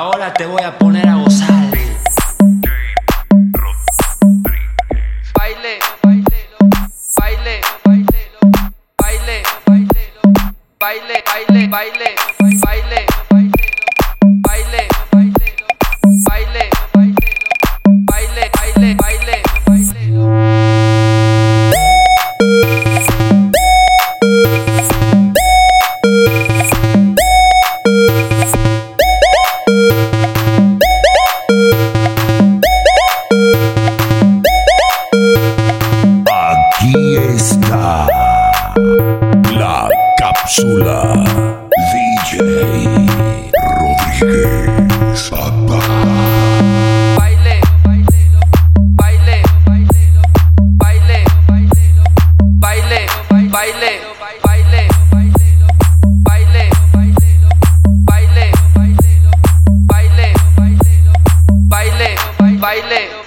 Ahora te voy a poner a gozar. Baile, baile, baile, baile, baile, baile, baile, cápsula DJ Rodríguez. Papá. Baile,